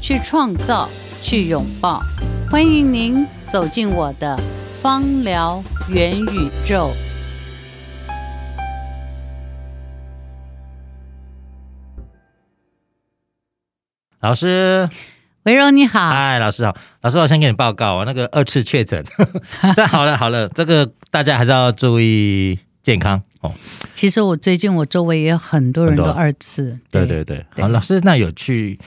去创造，去拥抱，欢迎您走进我的芳疗元宇宙。老师，维柔你好，嗨，老师好，老师，我先给你报告，那个二次确诊，但好了好了，这个大家还是要注意健康。哦。其实我最近我周围也有很多人都二次，对对对，对，好，老师那有去。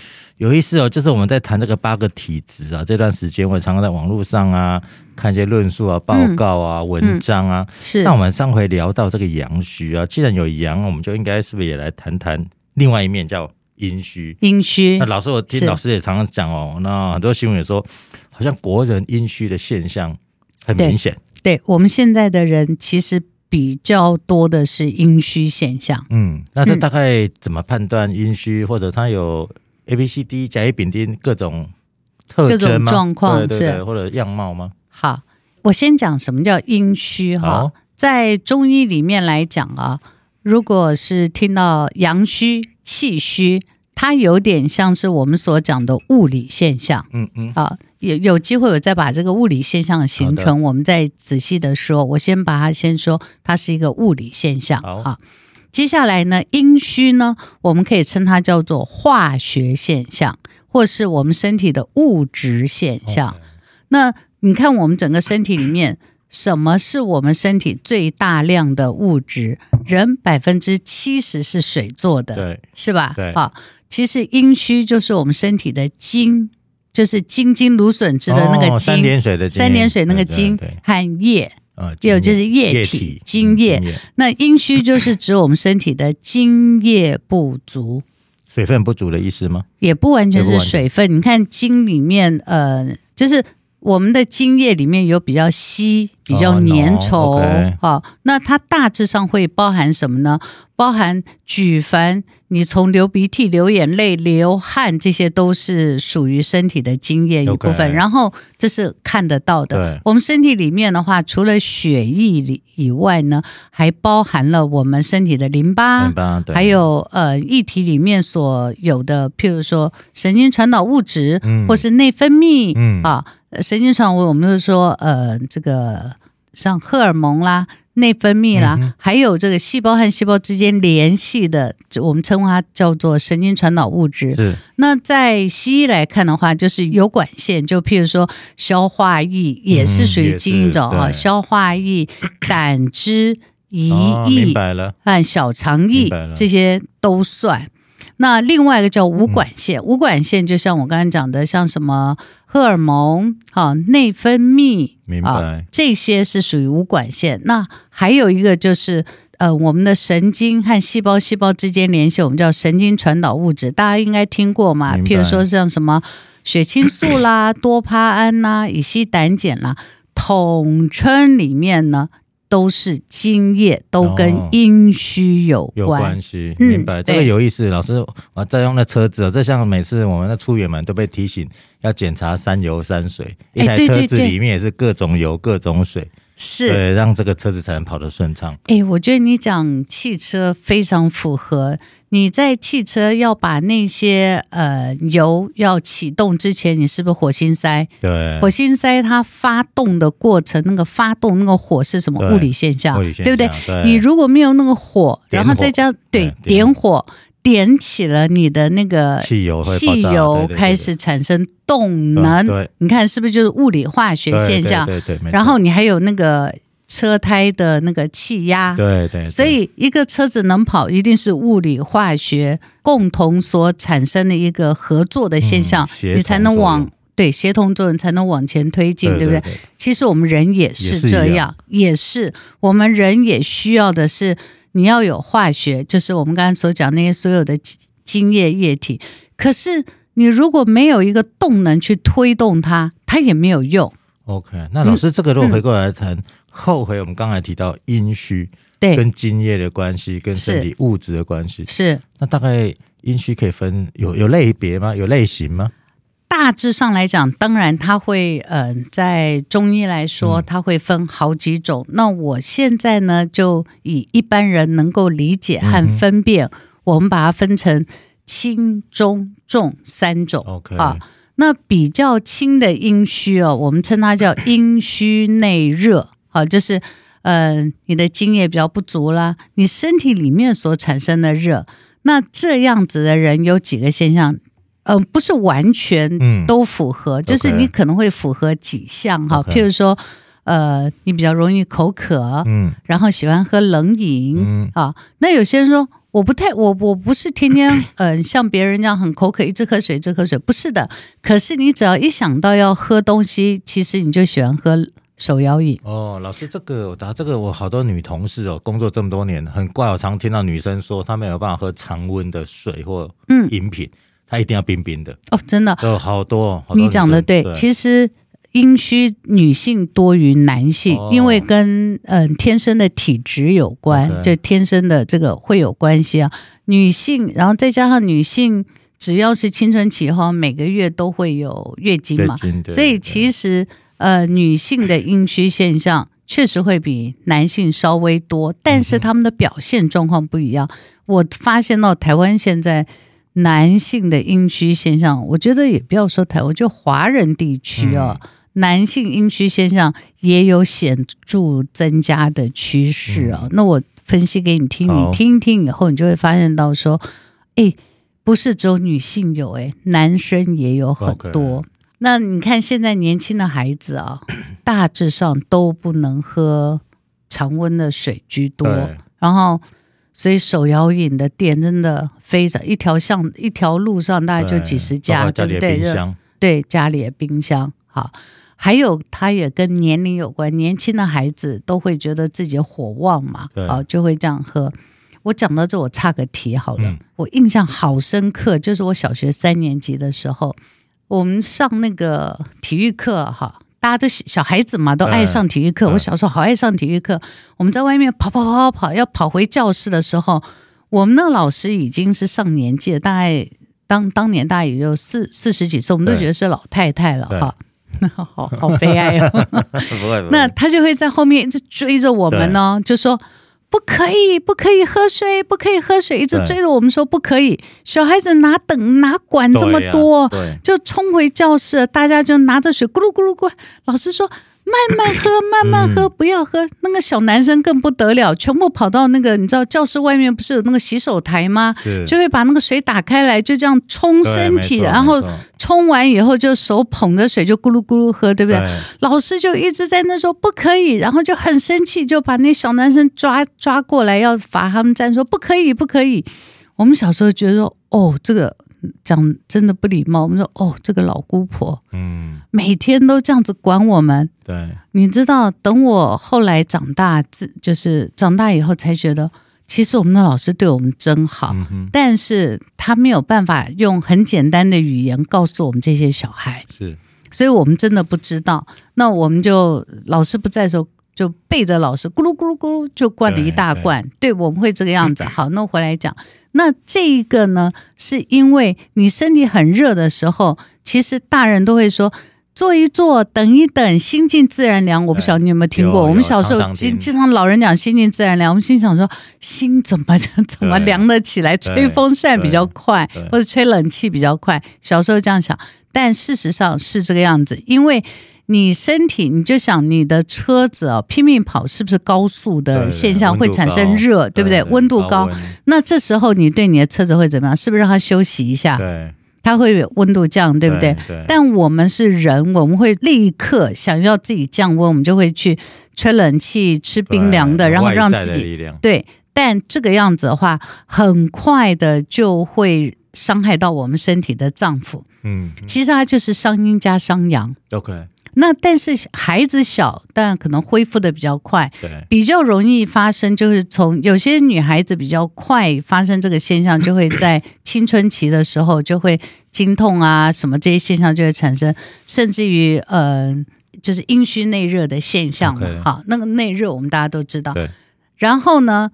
有意思哦，就是我们在谈这个八个体质啊，这段时间我常常在网络上啊看一些论述啊、报告啊、嗯、文章啊。嗯、是。那我们上回聊到这个阳虚啊，既然有阳，我们就应该是不是也来谈谈另外一面叫阴虚？阴虚。那老师，我听老师也常常讲哦，那很多新闻也说，好像国人阴虚的现象很明显。对，对我们现在的人其实比较多的是阴虚现象。嗯，那这大概怎么判断阴虚，或者他有？A、B、C、D 甲乙丙丁各种特征吗？状况对对对或者样貌吗？好，我先讲什么叫阴虚哈。在中医里面来讲啊，如果是听到阳虚、气虚，它有点像是我们所讲的物理现象。嗯嗯。啊，有有机会我再把这个物理现象的形成，我们再仔细的说。我先把它先说，它是一个物理现象。好。接下来呢，阴虚呢，我们可以称它叫做化学现象，或是我们身体的物质现象。那你看，我们整个身体里面，什么是我们身体最大量的物质？人百分之七十是水做的，对，是吧？对，好，其实阴虚就是我们身体的精，就是精金芦笋汁的那个精，哦、三点水的精，三点水那个精和液。有就是液体精液，液，那阴虚就是指我们身体的精液不足，水分不足的意思吗？也不完全是水分，你看精里面，呃，就是。我们的精液里面有比较稀、比较粘稠，好、oh, no, okay. 哦，那它大致上会包含什么呢？包含举凡你从流鼻涕、流眼泪、流汗，这些都是属于身体的精液一部分。Okay. 然后这是看得到的。我们身体里面的话，除了血液里以外呢，还包含了我们身体的淋巴，淋巴还有呃液体里面所有的，譬如说神经传导物质，嗯、或是内分泌，嗯啊。神经传导，我们就是说，呃，这个像荷尔蒙啦、内分泌啦、嗯，还有这个细胞和细胞之间联系的，我们称它叫做神经传导物质。是。那在西医来看的话，就是有管线，就譬如说消化液也是属于精一种啊、嗯，消化液、胆汁、胰液、和小肠液这些都算。那另外一个叫无管线，嗯、无管线就像我刚才讲的，像什么荷尔蒙、哈内分泌，明白、啊，这些是属于无管线。那还有一个就是，呃，我们的神经和细胞细胞之间联系，我们叫神经传导物质，大家应该听过嘛？譬如说像什么血清素啦、多巴胺呐、乙烯胆碱啦，统称里面呢。都是津液，都跟阴虚有关，哦、有关系。明白、嗯、这个有意思。老师，我在用的车子，这像每次我们的出远门都被提醒要检查三油三水，一台车子里面也是各种油、各种水。是对，让这个车子才能跑得顺畅。哎，我觉得你讲汽车非常符合。你在汽车要把那些呃油要启动之前，你是不是火星塞？对，火星塞它发动的过程，那个发动那个火是什么物理现象？物理现象，对不对？对。你如果没有那个火，然后再加对点火。点起了你的那个汽油，汽油开始产生动能，对你看是不是就是物理化学现象？对对对。然后你还有那个车胎的那个气压，对对。所以一个车子能跑，一定是物理化学共同所产生的一个合作的现象，嗯、你才能往对协同作用才能往前推进，对不对？其实我们人也是这样，也是我们人也需要的是。你要有化学，就是我们刚才所讲那些所有的精液液体。可是你如果没有一个动能去推动它，它也没有用。OK，那老师，这个如果回过来谈、嗯、后回，我们刚才提到阴虚，对，跟精液的关系，跟身体物质的关系，是。那大概阴虚可以分有有类别吗？有类型吗？大致上来讲，当然它会，呃，在中医来说，它会分好几种。嗯、那我现在呢，就以一般人能够理解和分辨，嗯、我们把它分成轻、中、重三种。OK 啊。那比较轻的阴虚哦，我们称它叫阴虚内热，好，就是呃，你的津液比较不足啦，你身体里面所产生的热，那这样子的人有几个现象，嗯、呃，不是完全都符合，嗯、就是你可能会符合几项哈譬如说，呃，你比较容易口渴，嗯，然后喜欢喝冷饮，嗯啊，那有些人说。我不太，我我不是天天嗯、呃、像别人这样很口渴，一直喝水，一直喝水，不是的。可是你只要一想到要喝东西，其实你就喜欢喝手摇饮。哦，老师，这个我答这个，我好多女同事哦，工作这么多年，很怪，我常听到女生说她没有办法喝常温的水或饮品，嗯、她一定要冰冰的。哦，真的，有好多，好多你讲的对，对其实。阴虚女性多于男性，哦、因为跟嗯、呃、天生的体质有关就天生的这个会有关系啊。女性，然后再加上女性，只要是青春期后，每个月都会有月经嘛，所以其实呃女性的阴虚现象确实会比男性稍微多，但是他们的表现状况不一样。嗯、我发现到台湾现在男性的阴虚现象，我觉得也不要说台湾，就华人地区哦。嗯男性阴虚现象也有显著增加的趋势哦！嗯、那我分析给你听，你听一听以后，你就会发现到说，哎，不是只有女性有，哎，男生也有很多。那你看现在年轻的孩子啊，大致上都不能喝常温的水居多，然后所以手摇饮的店真的非常一条巷一条路上大概就几十家，对不对？对，家里的冰箱好。还有，它也跟年龄有关。年轻的孩子都会觉得自己火旺嘛，对啊，就会这样喝。我讲到这，我岔个题好了。嗯、我印象好深刻，就是我小学三年级的时候，我们上那个体育课，哈，大家都小孩子嘛，都爱上体育课。嗯、我小时候好爱上体育课，我们在外面跑跑跑跑跑，要跑回教室的时候，我们那个老师已经是上年纪了，大概当当年大概也就四四十几岁，我们都觉得是老太太了哈。那 好好悲哀哦，那他就会在后面一直追着我们呢，对。就说不可以，不可以喝水，不可以喝水，一直追着我们说不可以。小孩子哪等哪管这么多，啊、就冲回教室，大家就拿着水咕噜咕噜咕，老师说。慢慢喝，慢慢喝，不要喝。那个小男生更不得了，全部跑到那个，你知道教室外面不是有那个洗手台吗？就会把那个水打开来，就这样冲身体，然后冲完以后就手捧着水就咕噜咕噜喝，对不对？对老师就一直在那说不可以，然后就很生气，就把那小男生抓抓过来要罚他们站，说不可以，不可以。我们小时候觉得说，哦，这个。讲真的不礼貌，我们说哦，这个老姑婆，嗯，每天都这样子管我们。对，你知道，等我后来长大，自就是长大以后才觉得，其实我们的老师对我们真好，嗯、但是他没有办法用很简单的语言告诉我们这些小孩，是，所以我们真的不知道。那我们就老师不在的时候，就背着老师咕噜咕噜咕噜就灌了一大罐。对，我们会这个样子。好，那我回来讲。那这一个呢，是因为你身体很热的时候，其实大人都会说坐一坐，等一等，心静自然凉。我不晓得你有没有听过？我们小时候经经常老人讲心静自然凉，我们心想说心怎么怎么凉得起来？吹风扇比较快，或者吹冷气比较快。小时候这样想，但事实上是这个样子，因为。你身体，你就想你的车子啊，拼命跑，是不是高速的现象会产生热，对不对？温度高，那这时候你对你的车子会怎么样？是不是让它休息一下？对，它会温度降，对不对？对，对。但我们是人，我们会立刻想要自己降温，我们就会去吹冷气、吃冰凉的，然后让自己对。但这个样子的话，很快的就会伤害到我们身体的脏腑。嗯，其实它就是伤阴加伤阳。OK。那但是孩子小，但可能恢复的比较快，对，比较容易发生，就是从有些女孩子比较快发生这个现象，就会在青春期的时候就会经痛啊，什么这些现象就会产生，甚至于呃，就是阴虚内热的现象嘛。好，那个内热我们大家都知道。对。然后呢，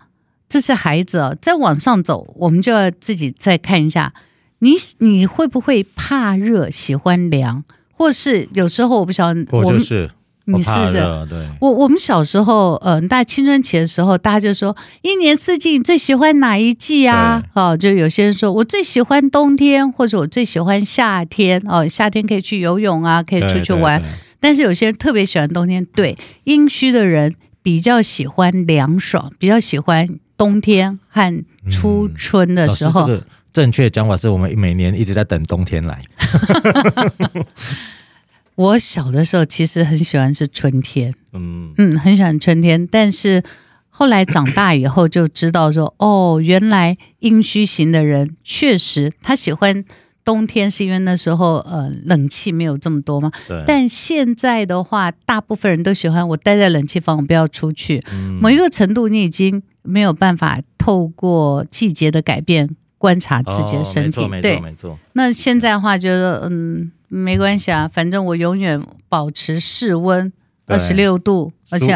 这是孩子哦，再往上走，我们就要自己再看一下，你你会不会怕热，喜欢凉？或是有时候我不晓得，我就是你试试。对，我我们小时候，嗯、呃，大青春期的时候，大家就说一年四季你最喜欢哪一季啊？哦，就有些人说我最喜欢冬天，或者我最喜欢夏天。哦，夏天可以去游泳啊，可以出去玩。但是有些人特别喜欢冬天。对，阴虚的人比较喜欢凉爽，比较喜欢冬天和初春的时候。嗯正确讲法是我们每年一直在等冬天来。我小的时候其实很喜欢是春天，嗯嗯，很喜欢春天。但是后来长大以后就知道说，哦，原来阴虚型的人确实他喜欢冬天，是因为那时候呃冷气没有这么多嘛。对。但现在的话，大部分人都喜欢我待在冷气房，我不要出去。嗯。某一个程度，你已经没有办法透过季节的改变。观察自己的身体，哦、对，没错。那现在的话，就是嗯，没关系啊，反正我永远保持室温二十六度，而且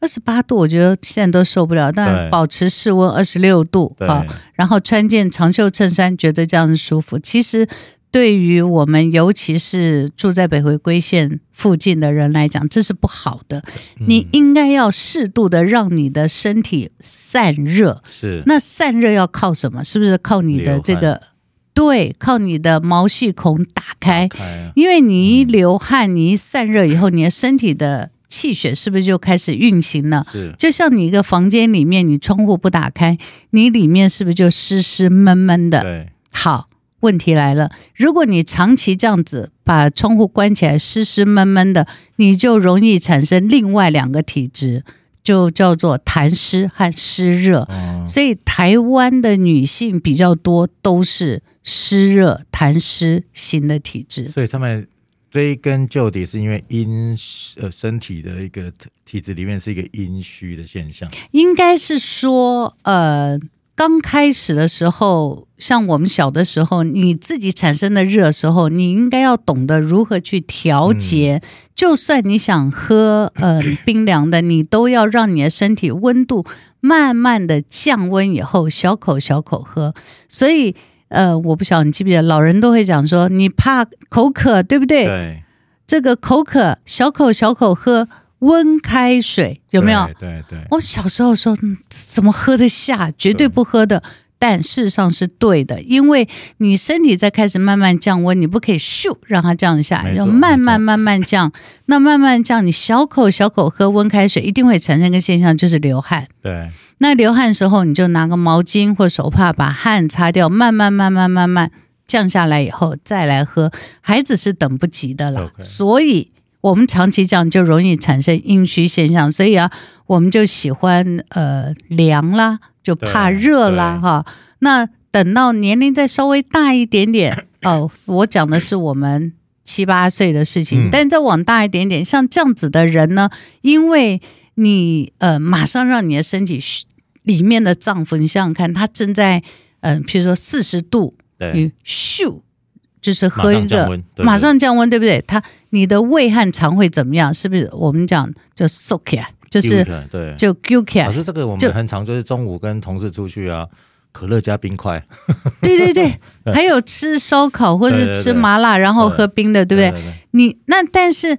二十八度，我觉得现在都受不了。但保持室温二十六度啊，然后穿件长袖衬衫，觉得这样子舒服。其实。对于我们，尤其是住在北回归线附近的人来讲，这是不好的。你应该要适度的让你的身体散热。是。那散热要靠什么？是不是靠你的这个？对，靠你的毛细孔打开。打开啊。因为你一流汗，你一散热以后，你的身体的气血是不是就开始运行了？是。就像你一个房间里面，你窗户不打开，你里面是不是就湿湿闷闷的？对。好。问题来了，如果你长期这样子把窗户关起来，湿湿闷闷的，你就容易产生另外两个体质，就叫做痰湿和湿热。嗯。所以台湾的女性比较多都是湿热痰湿型的体质。所以他们追根究底，是因为阴呃身体的一个体质里面是一个阴虚的现象。应该是说呃。刚开始的时候，像我们小的时候，你自己产生的热的时候，你应该要懂得如何去调节。嗯、就算你想喝呃 冰凉的，你都要让你的身体温度慢慢的降温以后，小口小口喝。所以呃，我不晓得你记不记得，老人都会讲说，你怕口渴，对不对？对。这个口渴，小口小口喝。温开水有没有？对对，对。我小时候说，怎么喝得下？绝对不喝的。但事实上是对的，因为你身体在开始慢慢降温，你不可以咻让它降下来，要慢慢慢慢降。那慢慢降，你小口小口喝温开水，一定会产生一个现象，就是流汗。对。那流汗的时候，你就拿个毛巾或手帕把汗擦掉，慢慢慢慢慢慢降下来以后再来喝。孩子是等不及的啦.所以。我们长期这样就容易产生阴虚现象，所以啊，我们就喜欢呃凉啦，就怕热啦哈。那等到年龄再稍微大一点点 哦，我讲的是我们七八岁的事情，嗯、但再往大一点点，像这样子的人呢，因为你呃马上让你的身体里面的脏腑，你想想看，它正在嗯、呃，譬如说四十度，你咻。就是喝一个，马上降温，对不对？它你的胃和肠会怎么样？是不是我们讲就缩起来，就是对，就揪起来。老师，这个我们很常就是中午跟同事出去啊，可乐加冰块。对对 对，还有吃烧烤或者吃麻辣，然后喝冰的，对不对？你那但是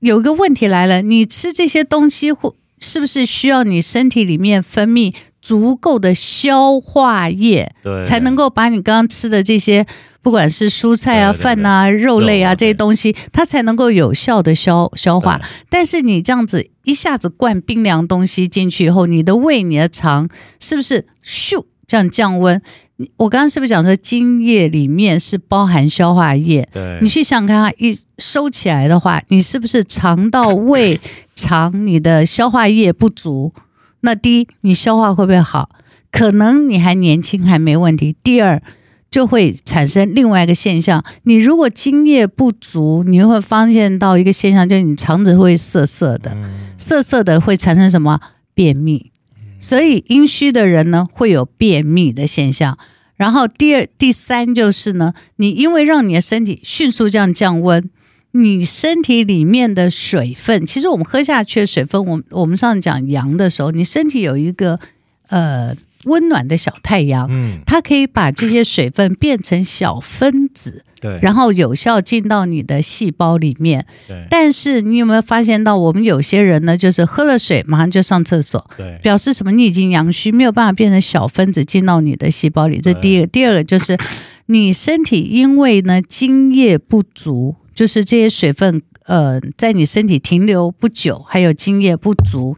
有个问题来了，你吃这些东西会是不是需要你身体里面分泌足够的消化液，对，才能够把你刚刚吃的这些。不管是蔬菜啊、饭啊、肉类啊这些东西，它才能够有效的消消化。但是你这样子一下子灌冰凉东西进去以后，你的胃、你的肠是不是咻这样降温？我刚刚是不是讲说精液里面是包含消化液？对，你去想看它一收起来的话，你是不是肠道、胃肠你的消化液不足？那第一，你消化会不会好？可能你还年轻还没问题。第二。就会产生另外一个现象。你如果津液不足，你会发现到一个现象，就是你肠子会涩涩的，涩涩的会产生什么？便秘。所以阴虚的人呢，会有便秘的现象。然后第二、第三就是呢，你因为让你的身体迅速这样降温，你身体里面的水分，其实我们喝下去的水分，我我们上次讲阳的时候，你身体有一个呃温暖的小太阳，嗯，它可以把这些水分变成小分子。对，然后有效进到你的细胞里面。对，但是你有没有发现到，我们有些人呢，就是喝了水马上就上厕所，对，表示什么？你已经阳虚，没有办法变成小分子进到你的细胞里。这第一个，第二个就是你身体因为呢津液不足，就是这些水分呃在你身体停留不久，还有精液不足，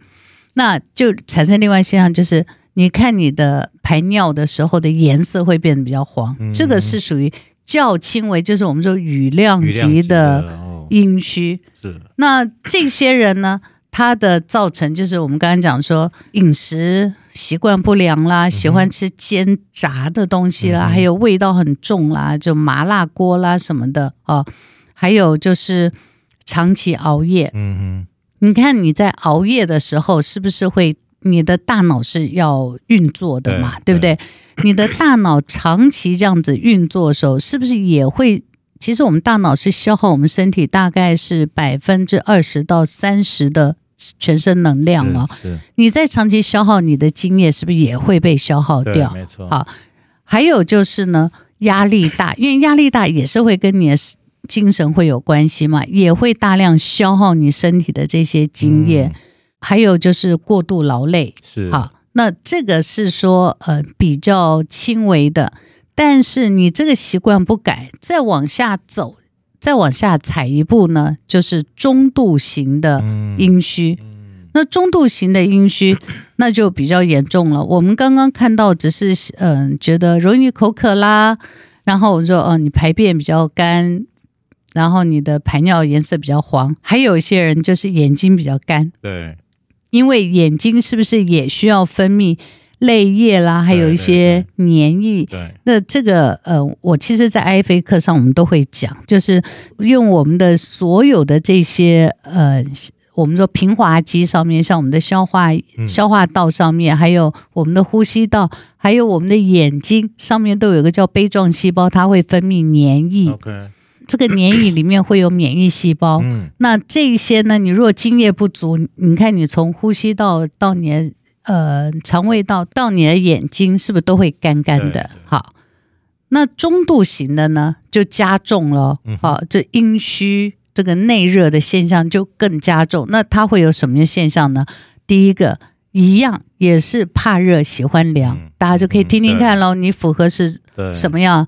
那就产生另外现象，就是你看你的排尿的时候的颜色会变得比较黄，嗯、这个是属于。较轻微，就是我们说雨量级的阴虚。是，那这些人呢，他的造成就是我们刚刚讲说饮食习惯不良啦，喜欢吃煎炸的东西啦，还有味道很重啦，就麻辣锅啦什么的啊，还有就是长期熬夜。嗯哼，你看你在熬夜的时候，是不是会？你的大脑是要运作的嘛，对，对不对？你的大脑长期这样子运作的时候，是不是也会？其实我们大脑是消耗我们身体大概是百分之二十到三十的全身能量哦。你在长期消耗你的精液，是不是也会被消耗掉？没错。好，还有就是呢，压力大，因为压力大也是会跟你的精神会有关系嘛，也会大量消耗你身体的这些精液。嗯还有就是过度劳累，是好，那这个是说呃比较轻微的，但是你这个习惯不改，再往下走，再往下踩一步呢，就是中度型的阴虚。嗯嗯、那中度型的阴虚，那就比较严重了。我们刚刚看到只是嗯、呃、觉得容易口渴啦，然后我说哦、呃、你排便比较干。然后你的排尿颜色比较黄，还有一些人就是眼睛比较干，对。因为眼睛是不是也需要分泌泪液啦？还有一些黏液。对，那这个呃，我其实，在 IFA 课上我们都会讲，就是用我们的所有的这些呃，我们说平滑肌上面，像我们的消化消化道上面，还有我们的呼吸道，还有我们的眼睛上面，都有一个叫杯状细胞，它会分泌黏液。Okay. 这个黏液里面会有免疫细胞，嗯，那这一些呢，你如果津液不足，你看你从呼吸道到你的呃肠胃道到你的眼睛，是不是都会干干的？好，那中度型的呢，就加重了，好，这阴虚这个内热的现象就更加重。那它会有什么现象呢？第一个一样也是怕热喜欢凉，嗯，大家就可以听听看喽，你符合是什么样？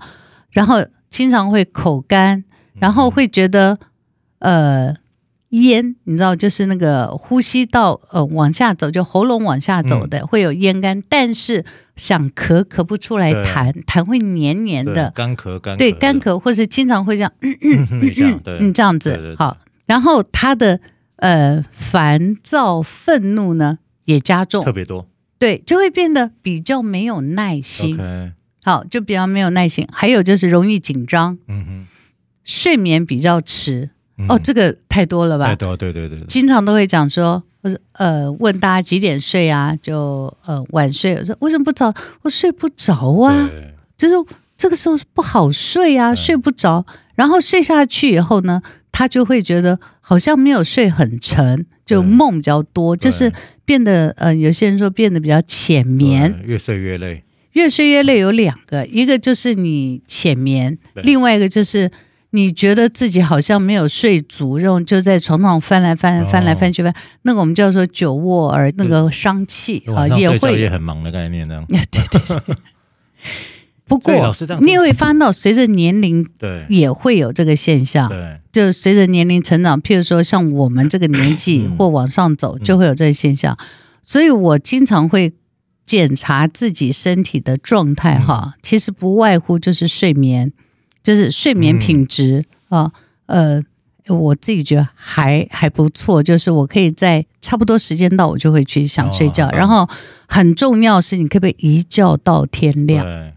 然后经常会口干。然后会觉得，呃，咽，你知道，就是那个呼吸道，呃，往下走，就喉咙往下走的，嗯、会有咽干，但是想咳咳不出来痰，痰痰会黏黏的，干咳干，对，干咳，或是经常会这样，嗯嗯嗯嗯，嗯，这样子，好，然后他的呃烦躁愤怒呢也加重，特别多，对，就会变得比较没有耐心.好，就比较没有耐心，还有就是容易紧张，嗯哼。睡眠比较迟、嗯、哦，这个太多了吧？太多，对对对，对。经常都会讲说，或者呃，问大家几点睡啊？就呃晚睡。我说为什么不早？我睡不着啊，就是这个时候不好睡啊，睡不着。然后睡下去以后呢，他就会觉得好像没有睡很沉，就梦比较多，就是变得呃，有些人说变得比较浅眠，越睡越累。越睡越累有两个，一个就是你浅眠，另外一个就是。你觉得自己好像没有睡足，然后就在床上翻来翻翻来翻去翻，那个我们叫做久卧而那个伤气啊，也会也很忙的概念呢。对对对。不过你也会发现到，随着年龄，对，也会有这个现象。对，就随着年龄成长，譬如说像我们这个年纪或往上走，就会有这个现象。所以我经常会检查自己身体的状态，哈，其实不外乎就是睡眠。就是睡眠品质啊，呃，我自己觉得还还不错。就是我可以在差不多时间到，我就会去想睡觉。然后很重要是，你可不可以一觉到天亮？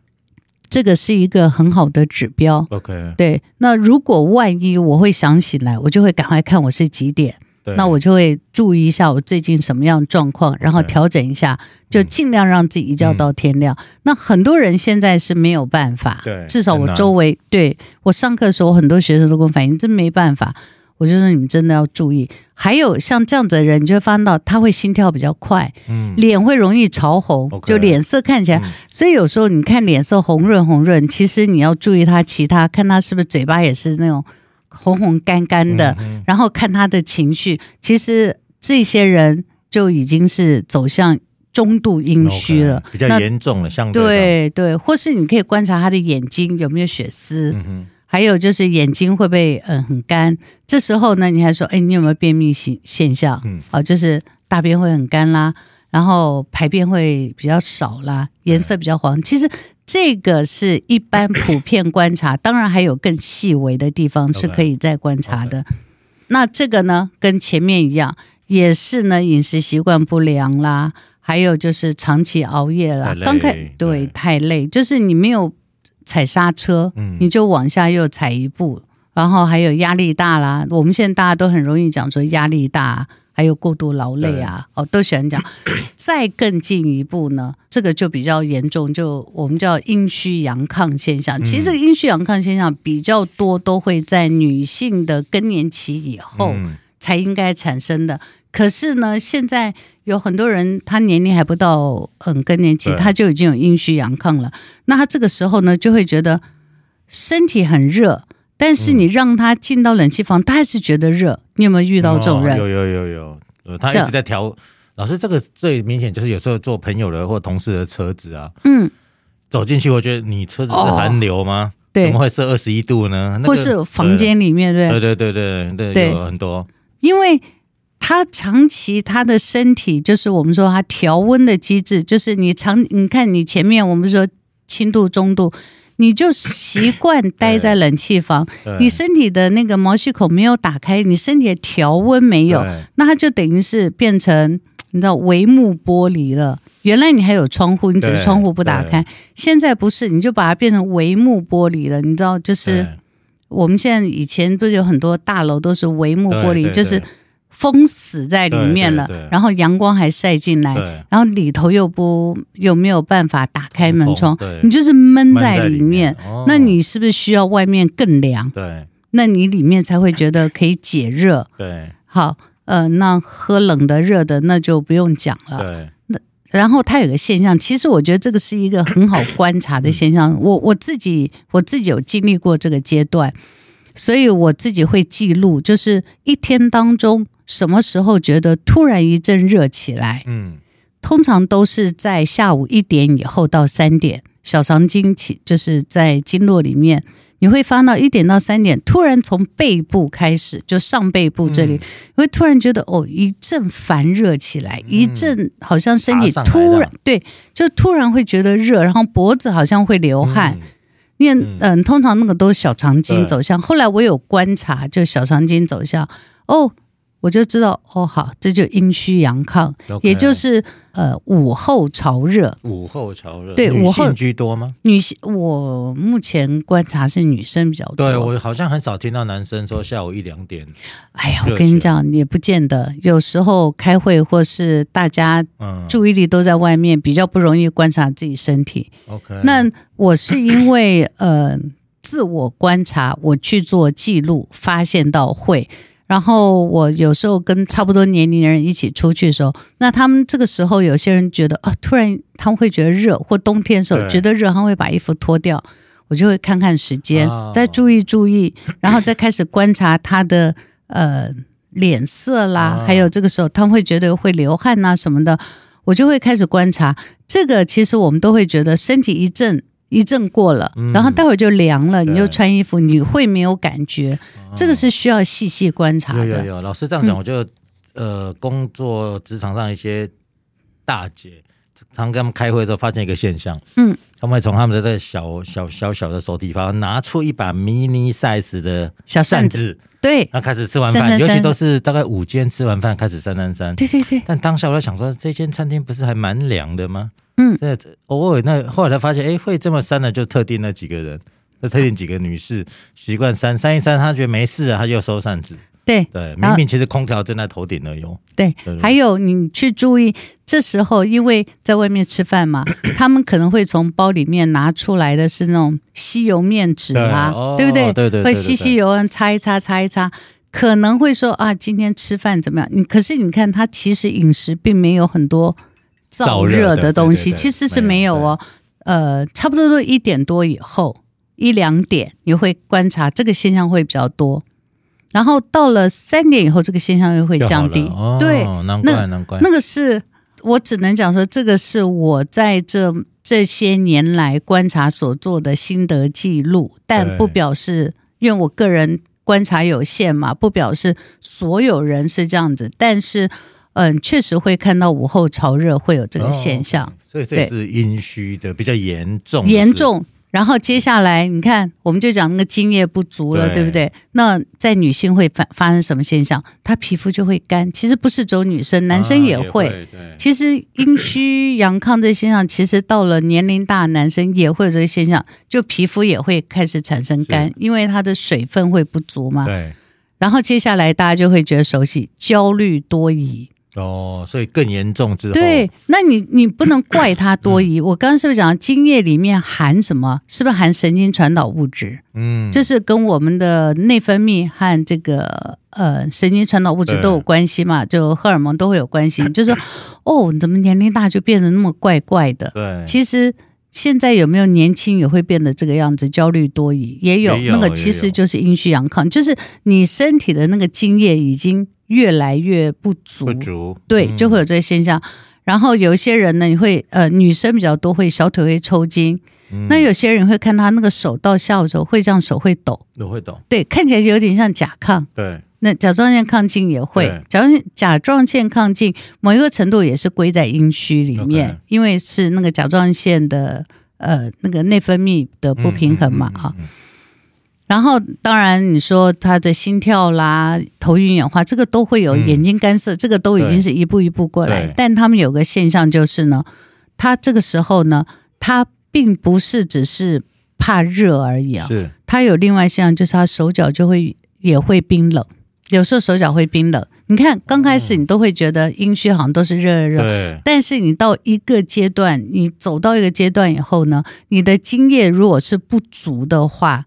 这个是一个很好的指标。OK，对。那如果万一我会想醒来，我就会赶快看我是几点。对那我就会注意一下我最近什么样状况，然后调整一下，就尽量让自己一觉到天亮。嗯、那很多人现在是没有办法，对，至少我周围对我上课的时候，很多学生都跟我反映，真没办法。我就说你们真的要注意。还有像这样子的人，你就会发现到他会心跳比较快，嗯，脸会容易潮红，okay, 就脸色看起来。嗯、所以有时候你看脸色红润红润，其实你要注意他其他，看他是不是嘴巴也是那种。红红干干的，嗯、然后看他的情绪，其实这些人就已经是走向中度阴虚了，okay, 比较严重了。相对对对，或是你可以观察他的眼睛有没有血丝，嗯、还有就是眼睛会不会嗯很干。这时候呢，你还说，哎，你有没有便秘现现象？嗯，啊，就是大便会很干啦，然后排便会比较少啦，颜色比较黄。嗯、其实。这个是一般普遍观察，当然还有更细微的地方是可以再观察的。那这个呢，跟前面一样，也是呢饮食习惯不良啦，还有就是长期熬夜啦。刚开对，太累，就是你没有踩刹车，嗯、你就往下又踩一步，然后还有压力大啦。我们现在大家都很容易讲说压力大。还有过度劳累啊，哦，都喜欢讲。再更进一步呢，这个就比较严重，就我们叫阴虚阳亢现象。嗯、其实阴虚阳亢现象比较多，都会在女性的更年期以后才应该产生的。嗯、可是呢，现在有很多人，他年龄还不到嗯更年期，对他就已经有阴虚阳亢了。那他这个时候呢，就会觉得身体很热。但是你让他进到冷气房，他还是觉得热。你有没有遇到这种人？有有有有，他一直在调。老师，这个最明显就是有时候坐朋友的或同事的车子啊，嗯，走进去，我觉得你车子是寒流吗？对，怎么会设二十一度呢？或是房间里面，对对对对对对，有很多。因为他长期他的身体就是我们说他调温的机制，就是你长你看你前面我们说轻度中度。你就习惯 待在冷气房，你身体的那个毛细孔没有打开，你身体的调温没有，那它就等于是变成你知道帷幕玻璃了。原来你还有窗户，你只是窗户不打开，现在不是，你就把它变成帷幕玻璃了。你知道，就是我们现在以前不是有很多大楼都是帷幕玻璃，就是。封死在里面了，对对对，然后阳光还晒进来，然后里头又不又没有办法打开门窗，你就是闷在里面。里面哦、那你是不是需要外面更凉？对，那你里面才会觉得可以解热。对，好，呃，那喝冷的、热的那就不用讲了。对，那然后它有个现象，其实我觉得这个是一个很好观察的现象。嗯、我我自己我自己有经历过这个阶段，所以我自己会记录，就是一天当中。什么时候觉得突然一阵热起来？嗯，通常都是在下午一点以后到三点，小肠经起就是在经络里面，你会发到一点到三点，突然从背部开始，就上背部这里，你会突然觉得哦，一阵烦热起来，一阵好像身体突然对，就突然会觉得热，然后脖子好像会流汗。因为嗯，通常那个都是小肠经走向。后来我有观察，就小肠经走向哦。我就知道哦，好，这就阴虚阳亢，Okay. 也就是呃午后潮热。午后潮热，对，午后居多吗？女性，我目前观察是女生比较多。对，我好像很少听到男生说下午一两点。哎呀，我跟你讲，也不见得。有时候开会或是大家注意力都在外面，嗯、比较不容易观察自己身体。OK，那我是因为呃自我观察，我去做记录，发现到会。然后我有时候跟差不多年龄的人一起出去的时候，那他们这个时候有些人觉得啊，突然他们会觉得热，或冬天的时候觉得热，他们会把衣服脱掉。我就会看看时间，再注意注意，然后再开始观察他的呃脸色啦，还有这个时候他们会觉得会流汗呐什么的，我就会开始观察。这个其实我们都会觉得身体一阵。一阵过了，然后待会儿就凉了，嗯、你就穿衣服，你会没有感觉，哦、这个是需要细细观察的。有有有，老师这样讲，我就、嗯、呃，工作职场上一些大姐，常跟他们开会的时候，发现一个现象，嗯，他们会从他们的这个小小小小的手提包拿出一把 mini size 的小扇子，对，那开始吃完饭，尤其都是大概午间吃完饭开始扇扇扇，对对对。但当下我在想说，这间餐厅不是还蛮凉的吗？嗯，那偶尔那后来才发现，哎，会这么删的就特定那几个人，那特定几个女士习惯删删一删，她觉得没事啊，她就收扇子。对对，明明其实空调正在头顶而已。对，还有你去注意，这时候因为在外面吃饭嘛，他们可能会从包里面拿出来的是那种吸油面纸啊，对，哦、对不对？对对，会吸吸油，擦一擦，擦一擦，可能会说啊，今天吃饭怎么样？你可是你看，他其实饮食并没有很多燥热的东西，其实是没有哦。呃，差不多都一点多以后，一两点你会观察这个现象会比较多。然后到了三点以后，这个现象又会降低。哦、对，难怪难怪。那个是我只能讲说，这个是我在这这些年来观察所做的心得记录，但不表示，因为我个人观察有限嘛，不表示所有人是这样子。但是，嗯，确实会看到午后潮热会有这个现象。哦、所以这是阴虚的比较严重，严重。然后接下来，你看，我们就讲那个津液不足了，对，对不对？那在女性会发发生什么现象？她皮肤就会干。其实不是只有女生，男生也会。啊、也会其实阴虚阳亢这现象，其实到了年龄大，男生也会有这个现象，就皮肤也会开始产生干，因为它的水分会不足嘛。对。然后接下来大家就会觉得熟悉，焦虑多疑。哦，所以更严重之后，对，那你你不能怪他多疑。嗯、我刚刚是不是讲精液里面含什么？是不是含神经传导物质？嗯，这是跟我们的内分泌和这个呃神经传导物质都有关系嘛？就荷尔蒙都会有关系。就是说，哦，你怎么年龄大就变得那么怪怪的？对，其实现在有没有年轻也会变得这个样子？焦虑多疑也有，也有那个其实就是阴虚阳亢，就是你身体的那个精液已经。越来越不足，不足，对，就会有这个现象。嗯、然后有一些人呢，你会呃，女生比较多，会小腿会抽筋。嗯、那有些人会看他那个手到下午的时候，会这样手会抖，都会抖。对，看起来有点像甲亢。对，那甲状腺亢进也会，甲状甲状腺亢进某一个程度也是归在阴虚里面.因为是那个甲状腺的呃那个内分泌的不平衡嘛，哈、嗯。然后，当然你说他的心跳啦、头晕眼花，这个都会有；眼睛干涩，嗯、这个都已经是一步一步过来。但他们有个现象就是呢，他这个时候呢，他并不是只是怕热而已啊，是他有另外现象，就是他手脚就会也会冰冷，有时候手脚会冰冷。你看刚开始你都会觉得阴虚好像都是热热热，但是你到一个阶段，你走到一个阶段以后呢，你的精液如果是不足的话。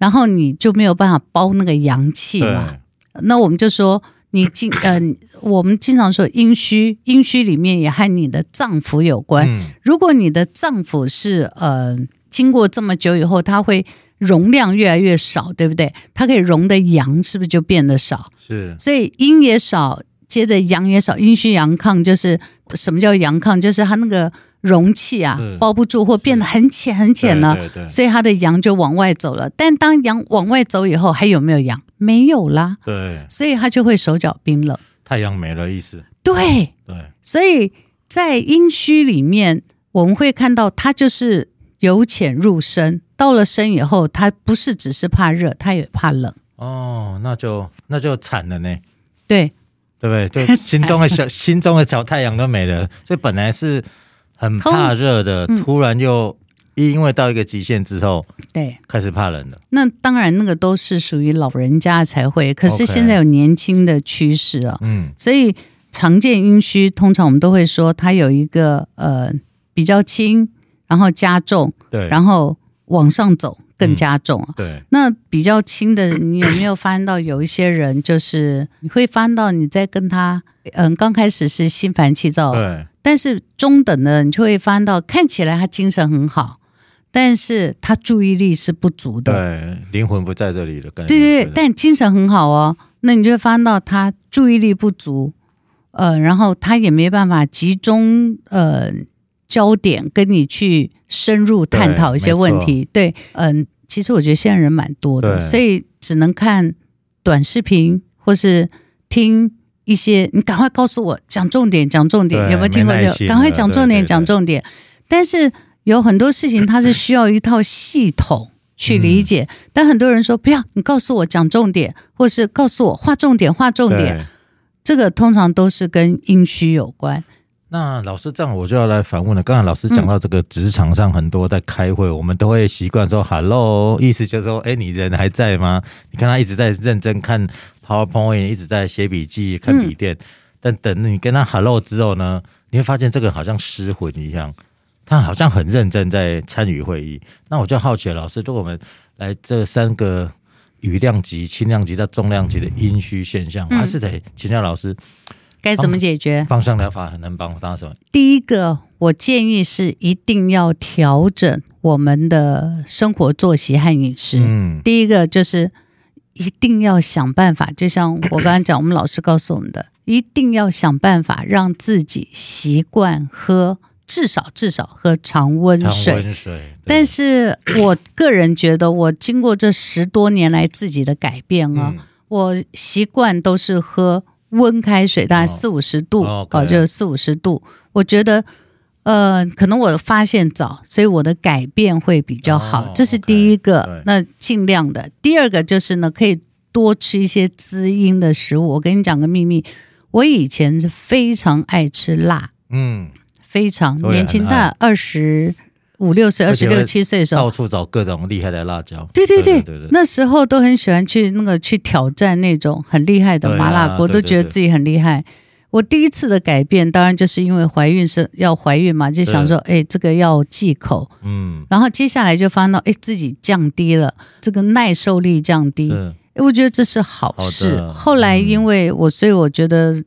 然后你就没有办法包那个阳气嘛？那我们就说你经 呃，我们经常说阴虚，阴虚里面也和你的脏腑有关。嗯、如果你的脏腑是呃，经过这么久以后，它会容量越来越少，对不对？它可以容的阳是不是就变得少？是，所以阴也少，接着阳也少，阴虚阳亢就是什么叫阳亢？就是它那个。容器啊，包不住或变得很浅很浅了，对对对，所以它的阳就往外走了。但当阳往外走以后，还有没有阳？没有啦。对，所以它就会手脚冰冷。太阳没了意思。对对，所以在阴虚里面，我们会看到它就是由浅入深，到了深以后，它不是只是怕热，它也怕冷。哦，那就那就惨了呢。对，对不对？就心中的小 心中的小太阳都没了，所以本来是。很怕热的，嗯、突然又因为到一个极限之后，对，开始怕冷了。那当然，那个都是属于老人家才会。可是现在有年轻的趋势啊，嗯，所以常见阴虚，通常我们都会说它有一个呃比较轻，然后加重，对，然后往上走更加重啊。嗯、对，那比较轻的，你有没有发现到有一些人，就是你会发现到你在跟他，嗯，刚开始是心烦气躁，对。但是中等的，你就会发现到，看起来他精神很好，但是他注意力是不足的，对，灵魂不在这里的感觉。对对对，但精神很好哦，那你就会发现到他注意力不足，呃，然后他也没办法集中呃焦点跟你去深入探讨一些问题。对，嗯、呃，其实我觉得现在人蛮多的，所以只能看短视频或是听。一些，你赶快告诉我，讲重点，讲重点，有没有听过就？赶快讲重点，讲重点。但是有很多事情，它是需要一套系统去理解。嗯、但很多人说，不要，你告诉我讲重点，或是告诉我画重点，画重点。这个通常都是跟阴虚有关。那老师这样我就要来反问了。刚才老师讲到这个职场上很多在开会，我们都会习惯说 “hello”，意思就是说，哎，你人还在吗？你看他一直在认真看 PowerPoint，一直在写笔记、看笔电。但等你跟他 “hello” 之后呢，你会发现这个好像失魂一样，他好像很认真在参与会议。那我就好奇了，老师，就我们来这三个羽量级、轻量级到重量级的阴虚现象，还是得请教老师。该怎么解决？芳香疗法很能帮到什么？第一个，我建议是一定要调整我们的生活作息和饮食。嗯，第一个就是一定要想办法，就像我刚刚讲，我们老师告诉我们的，一定要想办法让自己习惯喝至少至少喝常温水。常温水。但是我个人觉得，我经过这十多年来自己的改变啊，嗯、我习惯都是喝。温开水大概四五十度哦，哦，就是四五十度。我觉得，呃，可能我发现早，所以我的改变会比较好。哦、这是第一个，okay, 那尽量的。第二个就是呢，可以多吃一些滋阴的食物。我跟你讲个秘密，我以前是非常爱吃辣，嗯，非常年轻，大概二十。五六岁、二十六七岁的时候，到处找各种厉害的辣椒。对对对，对对对，那时候都很喜欢去那个去挑战那种很厉害的麻辣锅，啊、都觉得自己很厉害。我第一次的改变，当然就是因为怀孕是要怀孕嘛，就想说，哎对，这个要忌口。嗯。然后接下来就发现到，哎，自己降低了这个耐受力，降低。哎，我觉得这是好事。好后来因为我，所以我觉得。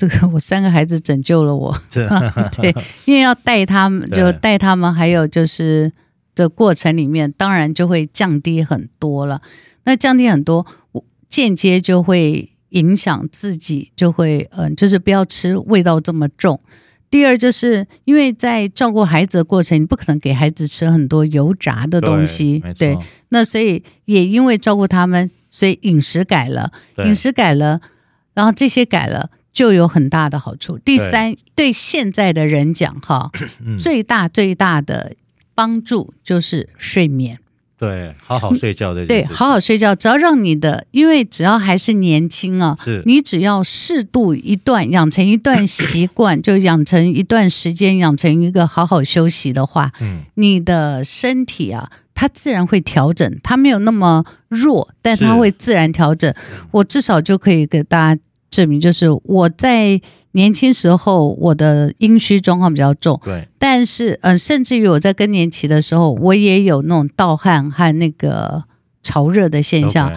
这个我三个孩子拯救了我，对，因为要带他们，就带他们，还有就是的过程里面，当然就会降低很多了。那降低很多，我间接就会影响自己，就会嗯，就是不要吃味道这么重。第二，就是因为在照顾孩子的过程，你不可能给孩子吃很多油炸的东西，对。那所以也因为照顾他们，所以饮食改了，饮食改了，然后这些改了。就有很大的好处。第三，对，对现在的人讲哈，嗯、最大最大的帮助就是睡眠。对，好好睡觉的。对，好好睡觉，只要让你的，因为只要还是年轻啊，你只要适度一段养成一段习惯，就养成一段时间，养成一个好好休息的话，嗯，你的身体啊，它自然会调整，它没有那么弱，但它会自然调整。我至少就可以给大家。证明就是我在年轻时候，我的阴虚状况比较重。对，但是嗯、呃，甚至于我在更年期的时候，我也有那种盗汗和那个潮热的现象。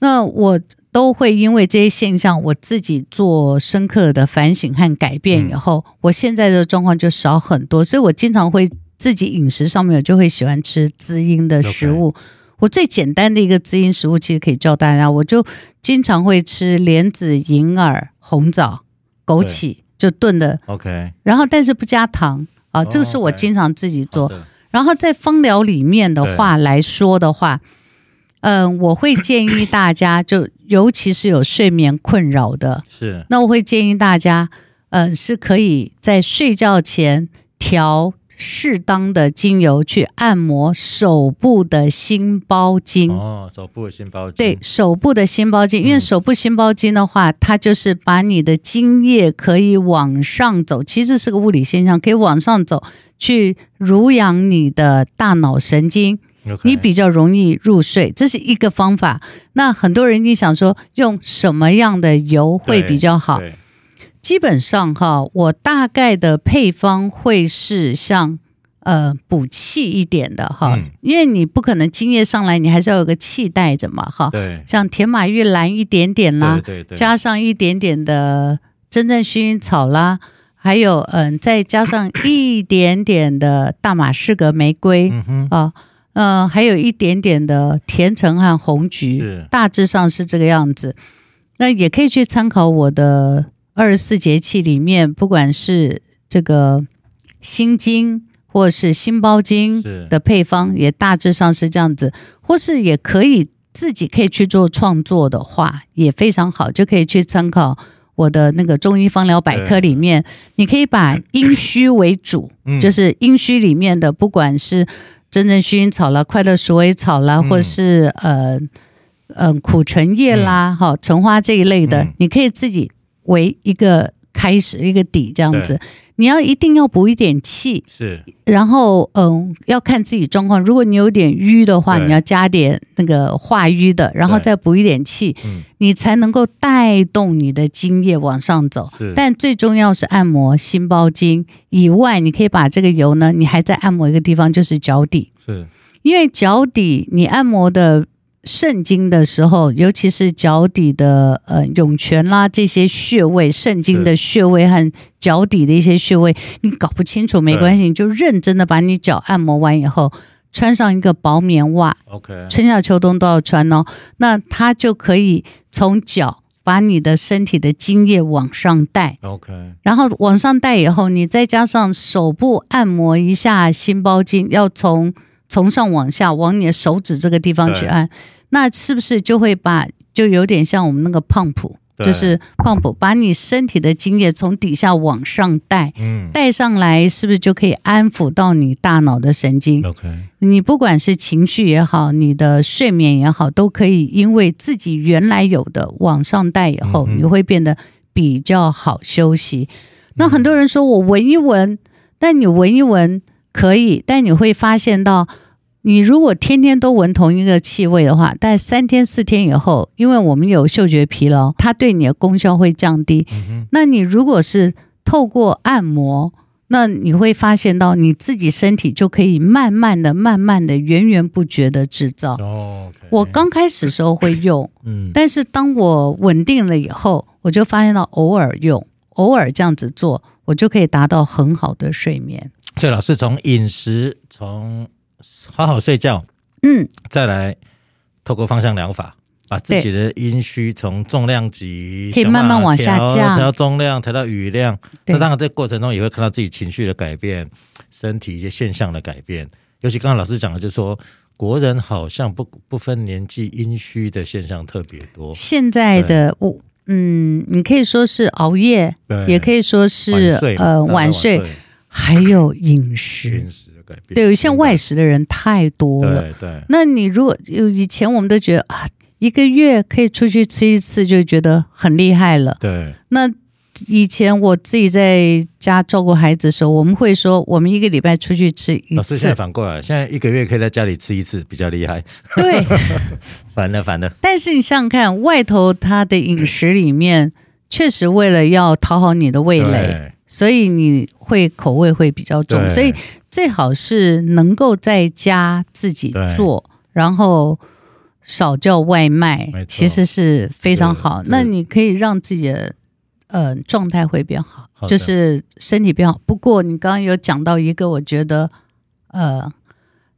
那我都会因为这些现象，我自己做深刻的反省和改变以后，嗯、我现在的状况就少很多。所以我经常会自己饮食上面，我就会喜欢吃滋阴的食物。Okay. 我最简单的一个滋阴食物，其实可以教大家。我就经常会吃莲子、银耳、红枣、枸杞，就炖的。OK。然后，但是不加糖啊，这个是我经常自己做。然后，在芳疗里面的话来说的话，嗯，我会建议大家，就尤其是有睡眠困扰的，是。那我会建议大家，嗯，是可以在睡觉前调。适当的精油去按摩手部的心包经哦，手部的心包经对，手部的心包经，因为手部心包经的话，嗯、它就是把你的精液可以往上走，其实是个物理现象，可以往上走去濡养你的大脑神经.你比较容易入睡，这是一个方法。那很多人你想说用什么样的油会比较好？基本上哈，我大概的配方会是像呃补气一点的哈，嗯、因为你不可能精液上来，你还是要有个气带着嘛哈。对。像甜马玉兰一点点啦，对对对，加上一点点的真正薰衣草啦，还有嗯、呃，再加上一点点的大马士革玫瑰、嗯、啊，嗯、呃，还有一点点的甜橙和红橘，是大致上是这个样子。那也可以去参考我的。二十四节气里面，不管是这个心经或是心包经的配方，也大致上是这样子。或是也可以自己可以去做创作的话，也非常好，就可以去参考我的那个中医方疗百科里面。你可以把阴虚为主，就是阴虚里面的，不管是真正薰衣草啦、快乐鼠尾草啦，或是呃嗯、呃、苦橙叶啦、哈橙花这一类的，你可以自己。为一个开始，一个底这样子，你要一定要补一点气，是。然后，嗯，要看自己状况。如果你有点瘀的话，你要加点那个化瘀的，然后再补一点气，你才能够带动你的津液往上走。但最重要是按摩心包经以外，你可以把这个油呢，你还在按摩一个地方，就是脚底。是。因为脚底你按摩的。肾经的时候，尤其是脚底的呃涌泉啦，这些穴位，肾经的穴位和脚底的一些穴位，你搞不清楚没关系，你就认真的把你脚按摩完以后，穿上一个薄棉袜，OK，春夏秋冬都要穿哦。那它就可以从脚把你的身体的精液往上带，OK，然后往上带以后，你再加上手部按摩一下心包经，要从。从上往下，往你的手指这个地方去按，那是不是就会把就有点像我们那个 pump，就是 pump，把你身体的精液从底下往上带，嗯，带上来，是不是就可以安抚到你大脑的神经？OK，你不管是情绪也好，你的睡眠也好，都可以因为自己原来有的往上带以后，你会变得比较好休息。那很多人说我闻一闻，但你闻一闻。可以，但你会发现到，你如果天天都闻同一个气味的话，但三天四天以后，因为我们有嗅觉疲劳，它对你的功效会降低。嗯、那你如果是透过按摩，那你会发现到你自己身体就可以慢慢的、慢慢的、源源不绝的制造。哦 okay、我刚开始时候会用，嗯，但是当我稳定了以后，我就发现到偶尔用，偶尔这样子做，我就可以达到很好的睡眠。所以老师从饮食，从好好睡觉，嗯，再来透过芳香疗法，把自己的阴虚从重量级可以慢慢往下降，调中量，调到雨量。那当然，这过程中也会看到自己情绪的改变，身体一些现象的改变。尤其刚刚老师讲的，就是说国人好像不不分年纪，阴虚的现象特别多。现在的我，嗯，你可以说是熬夜，也可以说是呃晚睡。晚睡还有饮食，饮食的改变，对，像外食的人太多了。对对，那你如果以前我们都觉得啊，一个月可以出去吃一次，就觉得很厉害了。对。那以前我自己在家照顾孩子的时候，我们会说，我们一个礼拜出去吃一次。老师现在反过来，现在一个月可以在家里吃一次，比较厉害。对。烦了烦了。但是你想想看，外头他的饮食里面，确实为了要讨好你的味蕾。所以你会口味会比较重，所以最好是能够在家自己做，然后少叫外卖，其实是非常好。那你可以让自己的呃状态会变好，就是身体变好。不过你刚刚有讲到一个，我觉得呃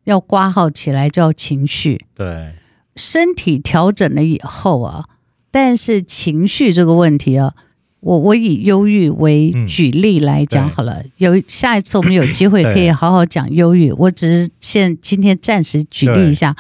要挂号起来叫情绪，对，身体调整了以后啊，但是情绪这个问题啊。我我以忧郁为举例来讲好了，嗯、有下一次我们有机会可以好好讲忧郁。我只是现今天暂时举例一下，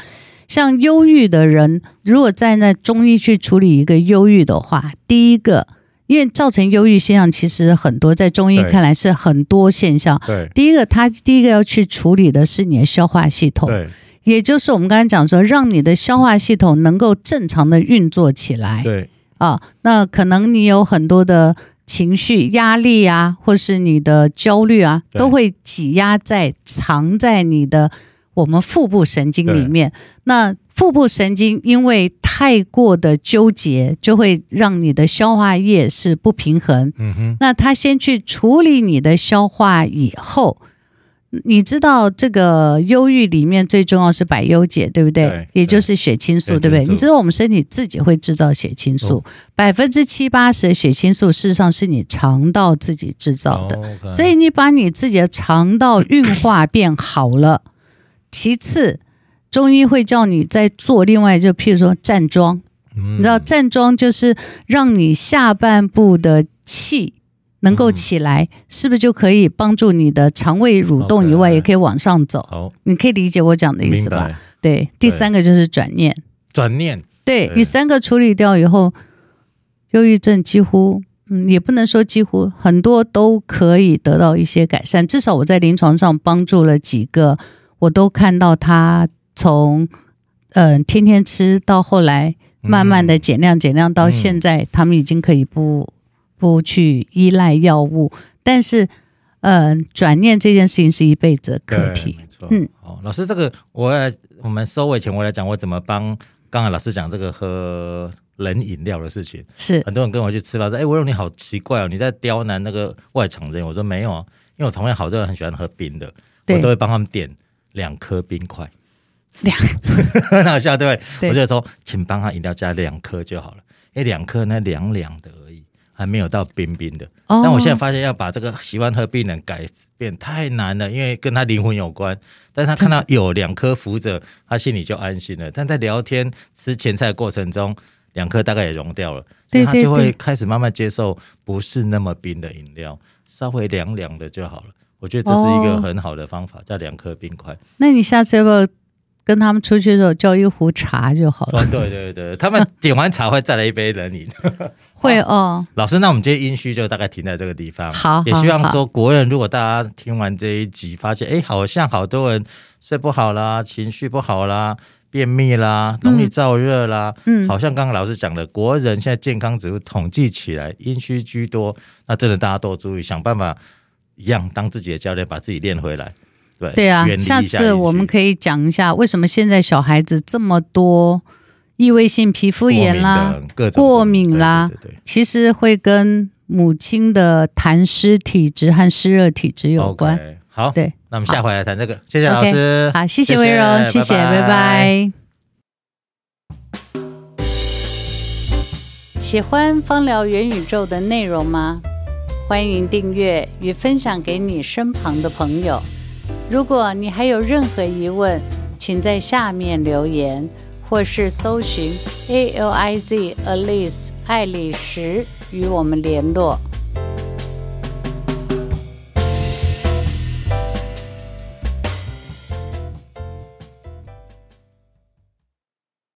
像忧郁的人，如果在那中医去处理一个忧郁的话，第一个，因为造成忧郁现象其实很多，在中医看来是很多现象。对，第一个，他第一个要去处理的是你的消化系统，对，也就是我们刚才讲说，让你的消化系统能够正常的运作起来。对。啊，那可能你有很多的情绪压力啊，或是你的焦虑啊，都会挤压在藏在你的我们腹部神经里面。那腹部神经因为太过的纠结，就会让你的消化液是不平衡。嗯哼，那他先去处理你的消化以后。你知道这个忧郁里面最重要是百忧解，对不对？对，也就是血清素，对，对不对？你知道我们身体自己会制造血清素，百分之七八十的血清素事实上是你肠道自己制造的。哦 okay、所以你把你自己的肠道运化变好了，其次中医会叫你在做另外就譬如说站桩，嗯、你知道站桩就是让你下半部的气。能够起来，是不是就可以帮助你的肠胃蠕动以外，也可以往上走？好，你可以理解我讲的意思吧？对，第三个就是转念。转念，对，你三个处理掉以后，忧郁症几乎，嗯，也不能说几乎，很多都可以得到一些改善。至少我在临床上帮助了几个，我都看到他从嗯、呃、天天吃到后来慢慢的减量减量，到现在他们已经可以不。不去依赖药物，但是，呃，转念这件事情是一辈子的课题。嗯，好，老师，这个我来我们收尾前我来讲，我怎么帮刚才老师讲这个喝冷饮料的事情。是很多人跟我去吃了，说，哎，我说你好奇怪哦，你在刁难那个外场人。我说没有啊，因为我同样好多人很喜欢喝冰的，我都会帮他们点两颗冰块。两，很好笑，对不对？对我就说，请帮他饮料加两颗就好了，哎两颗那凉凉的而已，还没有到冰冰的。哦、但我现在发现要把这个喜欢喝冰的改变太难了，因为跟他灵魂有关。但是他看到有两颗浮着，他心里就安心了。但在聊天吃前菜的过程中，两颗大概也融掉了，所以他就会开始慢慢接受不是那么冰的饮料，稍微凉凉的就好了。我觉得这是一个很好的方法，叫两颗冰块。那你下次要不要？跟他们出去的时候叫一壶茶就好了。哦，对对对，他们点完茶会再来一杯冷饮。会 哦。老师，那我们今天音序就大概停在这个地方。好，也希望说国人，如果大家听完这一集，发现哎，好像好多人睡不好啦，情绪不好啦，便秘啦，容易燥热啦，嗯，好像刚刚老师讲的，国人现在健康指数统计起来阴虚居多，那真的大家多注意，想办法一样当自己的教练，把自己练回来。对，对啊，下次我们可以讲一下为什么现在小孩子这么多异位性皮肤炎啦、过敏，啦，对对对对，其实会跟母亲的痰湿体质和湿热体质有关。Okay, 好，对，那我们下回来谈这个。谢谢老师，okay, 好，谢谢薇柔，谢谢，拜拜。拜拜。喜欢芳疗元宇宙的内容吗？欢迎订阅与分享给你身旁的朋友。如果你还有任何疑问，请在下面留言，或是搜寻 A L I Z Alice 爱丽丝与我们联络。